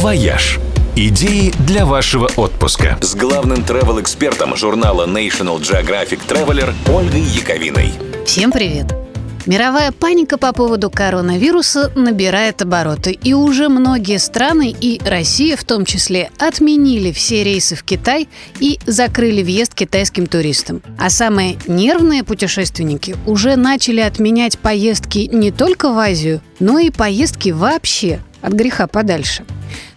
«Вояж». Идеи для вашего отпуска. С главным travel-экспертом журнала National Geographic Traveler Ольгой Яковиной. Всем привет! Мировая паника по поводу коронавируса набирает обороты, и уже многие страны, и Россия в том числе, отменили все рейсы в Китай и закрыли въезд китайским туристам. А самые нервные путешественники уже начали отменять поездки не только в Азию, но и поездки вообще от греха подальше.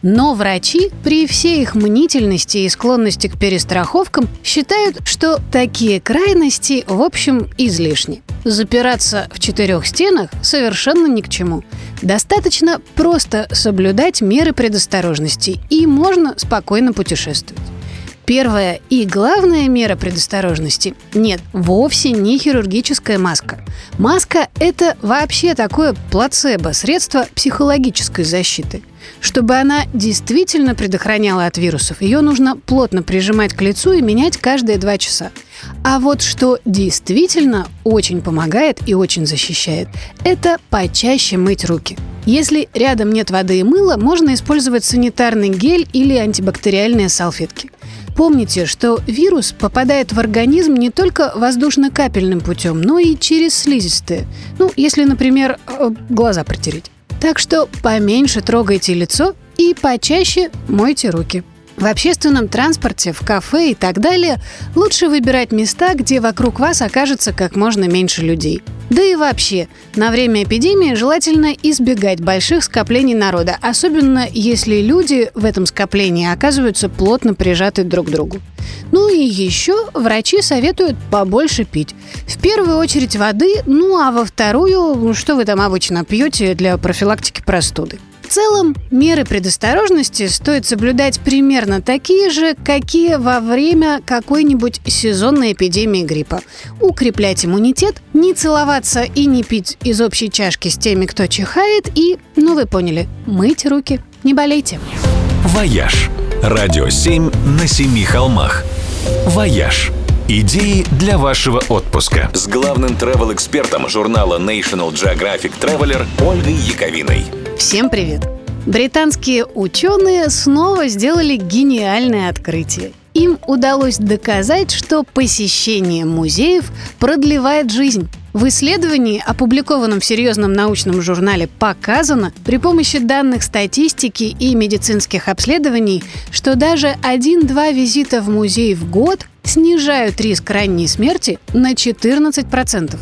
Но врачи при всей их мнительности и склонности к перестраховкам считают, что такие крайности, в общем, излишни. Запираться в четырех стенах совершенно ни к чему. Достаточно просто соблюдать меры предосторожности, и можно спокойно путешествовать. Первая и главная мера предосторожности – нет, вовсе не хирургическая маска. Маска – это вообще такое плацебо, средство психологической защиты. Чтобы она действительно предохраняла от вирусов, ее нужно плотно прижимать к лицу и менять каждые два часа. А вот что действительно очень помогает и очень защищает, это почаще мыть руки. Если рядом нет воды и мыла, можно использовать санитарный гель или антибактериальные салфетки. Помните, что вирус попадает в организм не только воздушно-капельным путем, но и через слизистые. Ну, если, например, э, глаза протереть. Так что поменьше трогайте лицо и почаще мойте руки. В общественном транспорте, в кафе и так далее лучше выбирать места, где вокруг вас окажется как можно меньше людей. Да и вообще, на время эпидемии желательно избегать больших скоплений народа, особенно если люди в этом скоплении оказываются плотно прижаты друг к другу. Ну и еще врачи советуют побольше пить. В первую очередь воды, ну а во вторую, что вы там обычно пьете для профилактики простуды. В целом, меры предосторожности стоит соблюдать примерно такие же, какие во время какой-нибудь сезонной эпидемии гриппа. Укреплять иммунитет, не целоваться и не пить из общей чашки с теми, кто чихает, и, ну вы поняли, мыть руки. Не болейте. «Вояж». Радио 7 на семи холмах. «Вояж». Идеи для вашего отпуска. С главным travel-экспертом журнала National Geographic Traveler Ольгой Яковиной. Всем привет! Британские ученые снова сделали гениальное открытие. Им удалось доказать, что посещение музеев продлевает жизнь. В исследовании, опубликованном в серьезном научном журнале, показано при помощи данных статистики и медицинских обследований, что даже один-два визита в музей в год снижают риск ранней смерти на 14%.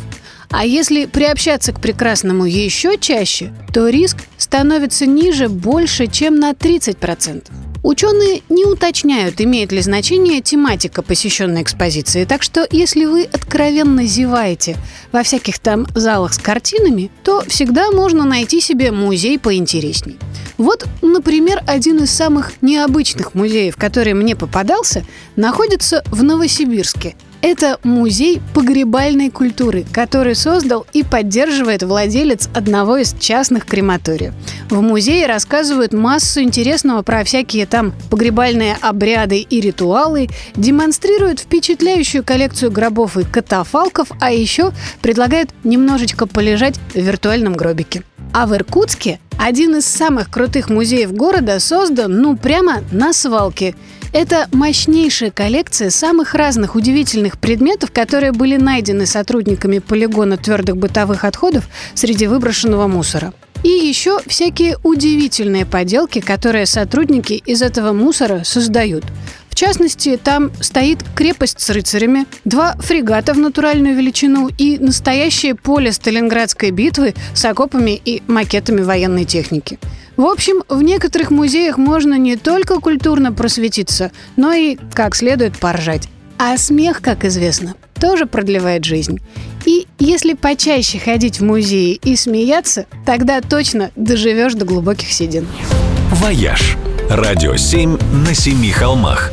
А если приобщаться к прекрасному еще чаще, то риск становится ниже больше, чем на 30%. Ученые не уточняют, имеет ли значение тематика посещенной экспозиции, так что если вы откровенно зеваете во всяких там залах с картинами, то всегда можно найти себе музей поинтересней. Вот, например, один из самых необычных музеев, который мне попадался, находится в Новосибирске – это музей погребальной культуры, который создал и поддерживает владелец одного из частных крематориев. В музее рассказывают массу интересного про всякие там погребальные обряды и ритуалы, демонстрируют впечатляющую коллекцию гробов и катафалков, а еще предлагают немножечко полежать в виртуальном гробике. А в Иркутске один из самых крутых музеев города создан, ну, прямо на свалке – это мощнейшая коллекция самых разных удивительных предметов, которые были найдены сотрудниками полигона твердых бытовых отходов среди выброшенного мусора. И еще всякие удивительные поделки, которые сотрудники из этого мусора создают. В частности, там стоит крепость с рыцарями, два фрегата в натуральную величину и настоящее поле Сталинградской битвы с окопами и макетами военной техники. В общем, в некоторых музеях можно не только культурно просветиться, но и как следует поржать. А смех, как известно, тоже продлевает жизнь. И если почаще ходить в музеи и смеяться, тогда точно доживешь до глубоких седин. «Вояж» – радио 7 на семи холмах.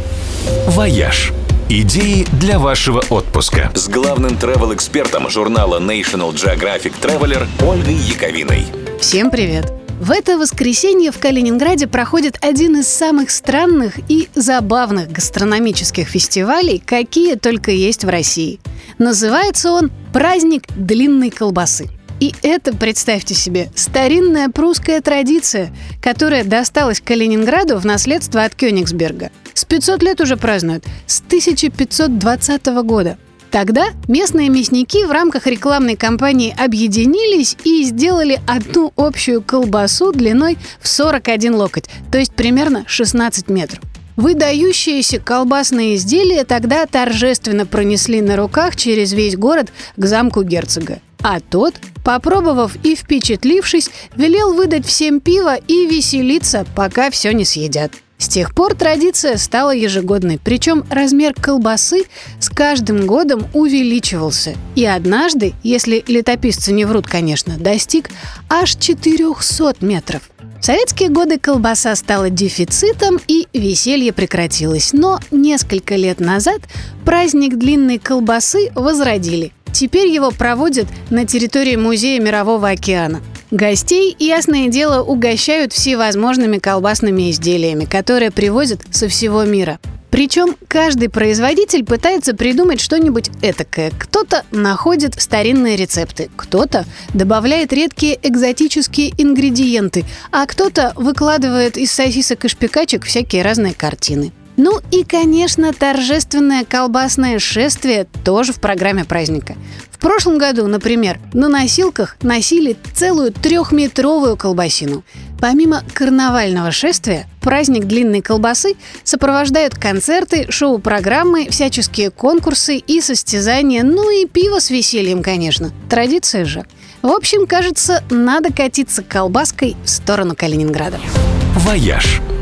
«Вояж» Идеи для вашего отпуска. С главным travel-экспертом журнала National Geographic Traveler Ольгой Яковиной. Всем привет! В это воскресенье в Калининграде проходит один из самых странных и забавных гастрономических фестивалей, какие только есть в России. Называется он «Праздник длинной колбасы». И это, представьте себе, старинная прусская традиция, которая досталась Калининграду в наследство от Кёнигсберга. С 500 лет уже празднуют, с 1520 года. Тогда местные мясники в рамках рекламной кампании объединились и сделали одну общую колбасу длиной в 41 локоть, то есть примерно 16 метров. Выдающиеся колбасные изделия тогда торжественно пронесли на руках через весь город к замку герцога. А тот, попробовав и впечатлившись, велел выдать всем пиво и веселиться, пока все не съедят. С тех пор традиция стала ежегодной, причем размер колбасы с каждым годом увеличивался. И однажды, если летописцы не врут, конечно, достиг аж 400 метров. В советские годы колбаса стала дефицитом и веселье прекратилось. Но несколько лет назад праздник длинной колбасы возродили. Теперь его проводят на территории Музея Мирового океана. Гостей, ясное дело, угощают всевозможными колбасными изделиями, которые привозят со всего мира. Причем каждый производитель пытается придумать что-нибудь этакое. Кто-то находит старинные рецепты, кто-то добавляет редкие экзотические ингредиенты, а кто-то выкладывает из сосисок и шпикачек всякие разные картины. Ну и, конечно, торжественное колбасное шествие тоже в программе праздника. В прошлом году, например, на носилках носили целую трехметровую колбасину. Помимо карнавального шествия, праздник длинной колбасы сопровождают концерты, шоу-программы, всяческие конкурсы и состязания, ну и пиво с весельем, конечно. Традиция же. В общем, кажется, надо катиться колбаской в сторону Калининграда. «Вояж» –